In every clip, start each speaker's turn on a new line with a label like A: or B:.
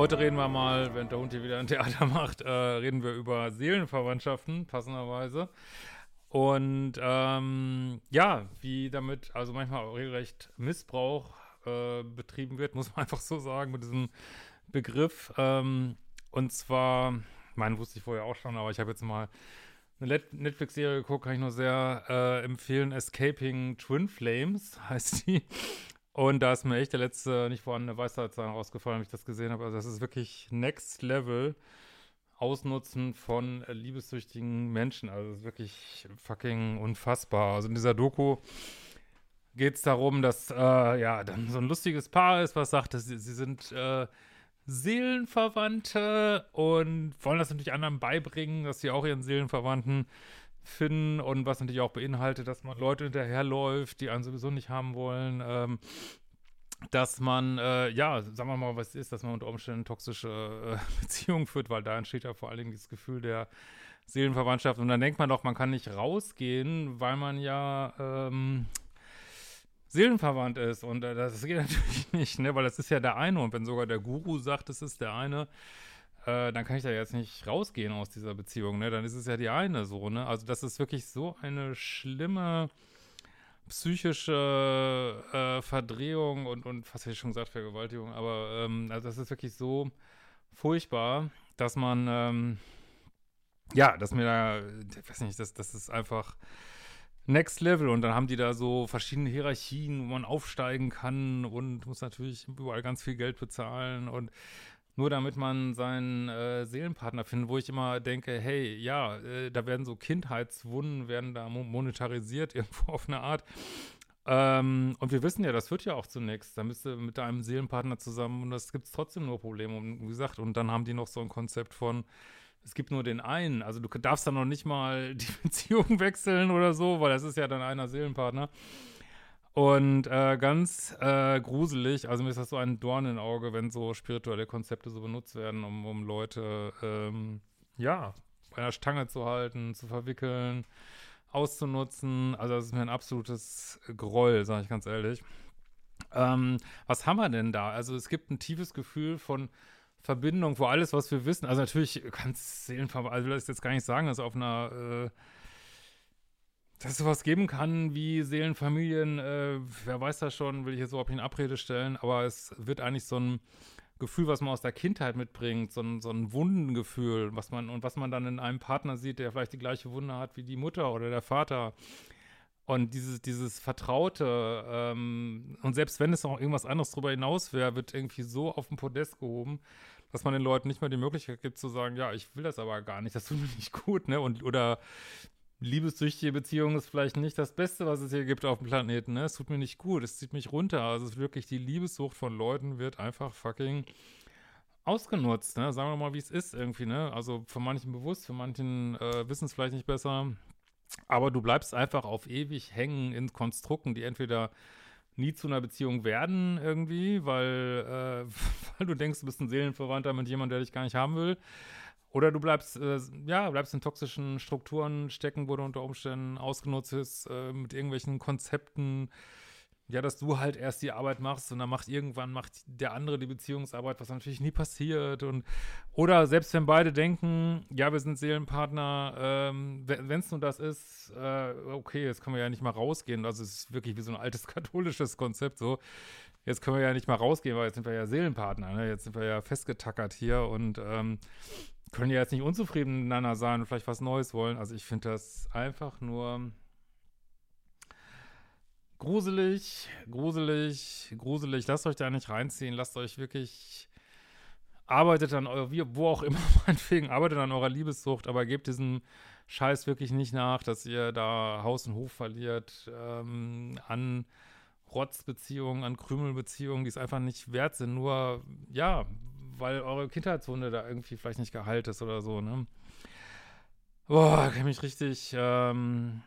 A: Heute reden wir mal, wenn der Hund hier wieder ein Theater macht, äh, reden wir über Seelenverwandtschaften, passenderweise. Und ähm, ja, wie damit, also manchmal auch regelrecht Missbrauch äh, betrieben wird, muss man einfach so sagen, mit diesem Begriff. Ähm, und zwar, ich meine, wusste ich vorher auch schon, aber ich habe jetzt mal eine Netflix-Serie geguckt, kann ich nur sehr äh, empfehlen. Escaping Twin Flames heißt die. Und da ist mir echt der letzte nicht vorhandene Weisheitszahn rausgefallen, wenn ich das gesehen habe. Also das ist wirklich Next Level Ausnutzen von liebessüchtigen Menschen. Also das ist wirklich fucking unfassbar. Also in dieser Doku geht es darum, dass äh, ja dann so ein lustiges Paar ist, was sagt, dass sie, sie sind äh, Seelenverwandte und wollen das natürlich anderen beibringen, dass sie auch ihren Seelenverwandten finden und was natürlich auch beinhaltet, dass man Leute hinterherläuft, die einen sowieso nicht haben wollen, ähm, dass man, äh, ja, sagen wir mal, was ist, dass man unter Umständen toxische äh, Beziehungen führt, weil da entsteht ja vor allen Dingen dieses Gefühl der Seelenverwandtschaft und dann denkt man doch, man kann nicht rausgehen, weil man ja, ähm, seelenverwandt ist. Und äh, das geht natürlich nicht, ne? Weil das ist ja der eine. Und wenn sogar der Guru sagt, es ist der eine, äh, dann kann ich da jetzt nicht rausgehen aus dieser Beziehung, ne? Dann ist es ja die eine so, ne? Also das ist wirklich so eine schlimme psychische äh, Verdrehung und, und was hätte ich schon gesagt, Vergewaltigung, aber ähm, also das ist wirklich so furchtbar, dass man ähm, ja, dass mir da, ich weiß nicht, das, das ist einfach Next Level und dann haben die da so verschiedene Hierarchien, wo man aufsteigen kann und muss natürlich überall ganz viel Geld bezahlen und nur damit man seinen äh, Seelenpartner findet, wo ich immer denke, hey, ja, äh, da werden so Kindheitswunden, werden da mo monetarisiert irgendwo auf eine Art. Ähm, und wir wissen ja, das wird ja auch zunächst. Da bist du mit deinem Seelenpartner zusammen und das gibt es trotzdem nur Probleme. Und wie gesagt, und dann haben die noch so ein Konzept von, es gibt nur den einen. Also du darfst dann noch nicht mal die Beziehung wechseln oder so, weil das ist ja dann einer Seelenpartner. Und äh, ganz äh, gruselig, also mir ist das so ein Dorn im Auge, wenn so spirituelle Konzepte so benutzt werden, um, um Leute, ähm, ja, bei einer Stange zu halten, zu verwickeln, auszunutzen. Also das ist mir ein absolutes Groll, sage ich ganz ehrlich. Ähm, was haben wir denn da? Also es gibt ein tiefes Gefühl von Verbindung, wo alles, was wir wissen, also natürlich es Seelenverwandte, also will ich jetzt gar nicht sagen, dass auf einer, äh, dass es sowas geben kann wie Seelenfamilien, äh, wer weiß das schon, will ich jetzt überhaupt nicht in Abrede stellen, aber es wird eigentlich so ein Gefühl, was man aus der Kindheit mitbringt, so ein, so ein Wundengefühl, was man, und was man dann in einem Partner sieht, der vielleicht die gleiche Wunde hat wie die Mutter oder der Vater. Und dieses, dieses Vertraute, ähm, und selbst wenn es noch irgendwas anderes darüber hinaus wäre, wird irgendwie so auf den Podest gehoben, dass man den Leuten nicht mal die Möglichkeit gibt zu sagen, ja, ich will das aber gar nicht, das tut mir nicht gut, ne? Und oder liebessüchtige Beziehung ist vielleicht nicht das Beste, was es hier gibt auf dem Planeten, ne? Es tut mir nicht gut, es zieht mich runter. Also es ist wirklich die Liebessucht von Leuten wird einfach fucking ausgenutzt, ne? Sagen wir mal, wie es ist irgendwie, ne? Also für manchen bewusst, für manchen äh, wissen es vielleicht nicht besser. Aber du bleibst einfach auf ewig hängen in Konstrukten, die entweder nie zu einer Beziehung werden irgendwie, weil, äh, weil du denkst, du bist ein Seelenverwandter mit jemandem, der dich gar nicht haben will. Oder du bleibst, äh, ja, bleibst in toxischen Strukturen stecken, wo du unter Umständen ausgenutzt bist, äh, mit irgendwelchen Konzepten, ja, dass du halt erst die Arbeit machst und dann macht irgendwann macht der andere die Beziehungsarbeit, was natürlich nie passiert und oder selbst wenn beide denken, ja, wir sind Seelenpartner, ähm, wenn es nur das ist, äh, okay, jetzt können wir ja nicht mal rausgehen. Also es ist wirklich wie so ein altes katholisches Konzept so. Jetzt können wir ja nicht mal rausgehen, weil jetzt sind wir ja Seelenpartner, ne? Jetzt sind wir ja festgetackert hier und ähm, können ja jetzt nicht unzufrieden miteinander sein und vielleicht was Neues wollen. Also ich finde das einfach nur gruselig, gruselig, gruselig. Lasst euch da nicht reinziehen. Lasst euch wirklich, arbeitet an eurer, wo auch immer, meinetwegen, arbeitet an eurer Liebessucht, aber gebt diesen Scheiß wirklich nicht nach, dass ihr da Haus und Hof verliert ähm, an Rotzbeziehungen, an Krümelbeziehungen, die es einfach nicht wert sind. Nur, ja, weil eure Kindheitswunde da irgendwie vielleicht nicht geheilt ist oder so, ne? Boah, kann ich mich richtig, ähm,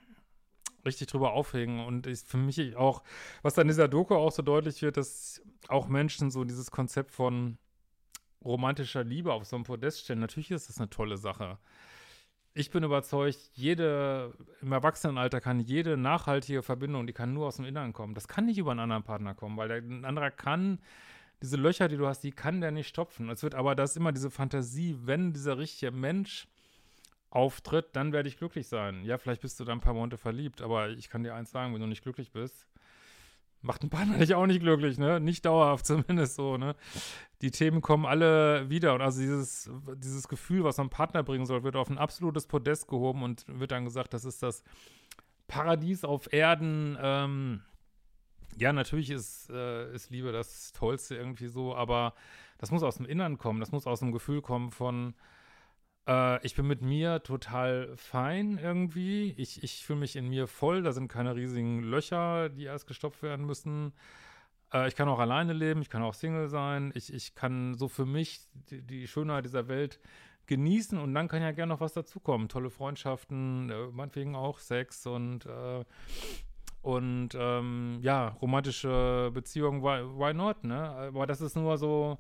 A: richtig drüber aufregen. Und ist für mich auch, was dann in dieser Doku auch so deutlich wird, dass auch Menschen so dieses Konzept von romantischer Liebe auf so einem Podest stellen. Natürlich ist das eine tolle Sache. Ich bin überzeugt, jede, im Erwachsenenalter kann jede nachhaltige Verbindung, die kann nur aus dem Inneren kommen. Das kann nicht über einen anderen Partner kommen, weil der, ein anderer kann diese Löcher, die du hast, die kann der nicht stopfen. Es wird aber, das immer diese Fantasie, wenn dieser richtige Mensch auftritt, dann werde ich glücklich sein. Ja, vielleicht bist du dann ein paar Monate verliebt, aber ich kann dir eins sagen, wenn du nicht glücklich bist, macht ein Partner dich auch nicht glücklich, ne? Nicht dauerhaft zumindest so, ne? Die Themen kommen alle wieder und also dieses, dieses Gefühl, was ein Partner bringen soll, wird auf ein absolutes Podest gehoben und wird dann gesagt, das ist das Paradies auf Erden. Ähm, ja, natürlich ist, äh, ist Liebe das Tollste irgendwie so, aber das muss aus dem Innern kommen, das muss aus dem Gefühl kommen von, äh, ich bin mit mir total fein irgendwie. Ich, ich fühle mich in mir voll. Da sind keine riesigen Löcher, die erst gestopft werden müssen. Äh, ich kann auch alleine leben. Ich kann auch Single sein. Ich, ich kann so für mich die, die Schönheit dieser Welt genießen und dann kann ja gerne noch was dazukommen. Tolle Freundschaften, äh, meinetwegen auch Sex und äh, und ähm, ja, romantische Beziehungen, why, why not, ne? Aber das ist nur so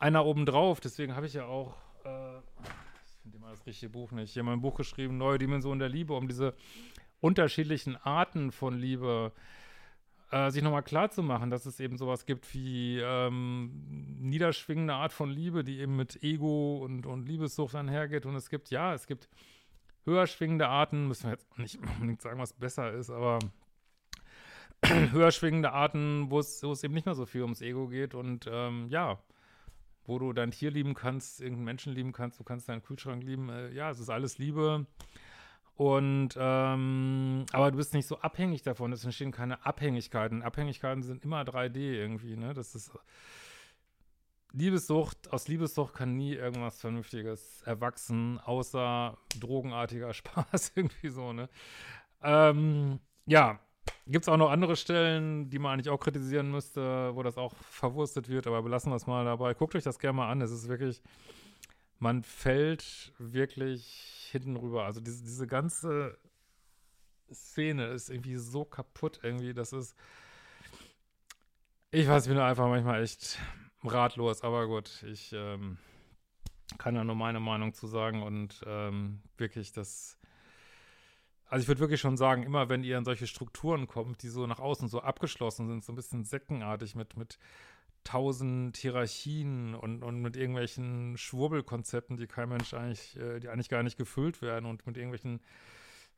A: einer obendrauf, deswegen habe ich ja auch äh, ich finde immer das richtige Buch nicht. Ich habe ein Buch geschrieben, Neue Dimensionen der Liebe, um diese unterschiedlichen Arten von Liebe äh, sich nochmal klar zu machen, dass es eben sowas gibt wie ähm, niederschwingende Art von Liebe, die eben mit Ego und, und Liebessucht einhergeht. Und es gibt, ja, es gibt höher schwingende Arten, müssen wir jetzt nicht unbedingt sagen, was besser ist, aber höher schwingende Arten, wo es eben nicht mehr so viel ums Ego geht und ähm, ja, wo du dein Tier lieben kannst, irgendeinen Menschen lieben kannst, du kannst deinen Kühlschrank lieben. Äh, ja, es ist alles Liebe. Und, ähm, aber du bist nicht so abhängig davon. Es entstehen keine Abhängigkeiten. Abhängigkeiten sind immer 3D irgendwie, ne? Das ist Liebessucht, aus Liebessucht kann nie irgendwas Vernünftiges erwachsen, außer drogenartiger Spaß, irgendwie so, ne? Ähm, ja, Gibt es auch noch andere Stellen, die man eigentlich auch kritisieren müsste, wo das auch verwurstet wird, aber belassen wir es mal dabei. Guckt euch das gerne mal an. Es ist wirklich, man fällt wirklich hinten rüber. Also diese, diese ganze Szene ist irgendwie so kaputt irgendwie. Das ist, ich weiß, ich bin einfach manchmal echt ratlos, aber gut, ich ähm, kann da nur meine Meinung zu sagen und ähm, wirklich, das also ich würde wirklich schon sagen, immer wenn ihr in solche Strukturen kommt, die so nach außen so abgeschlossen sind, so ein bisschen säckenartig mit, mit tausend Hierarchien und, und mit irgendwelchen Schwurbelkonzepten, die kein Mensch eigentlich, äh, die eigentlich gar nicht gefüllt werden und mit irgendwelchen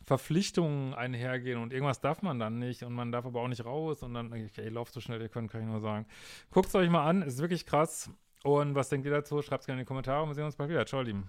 A: Verpflichtungen einhergehen und irgendwas darf man dann nicht und man darf aber auch nicht raus und dann, okay, lauft so schnell ihr könnt, kann ich nur sagen. Guckt es euch mal an, ist wirklich krass. Und was denkt ihr dazu? Schreibt es gerne in die Kommentare und wir sehen uns bald wieder. Ciao, Lieben.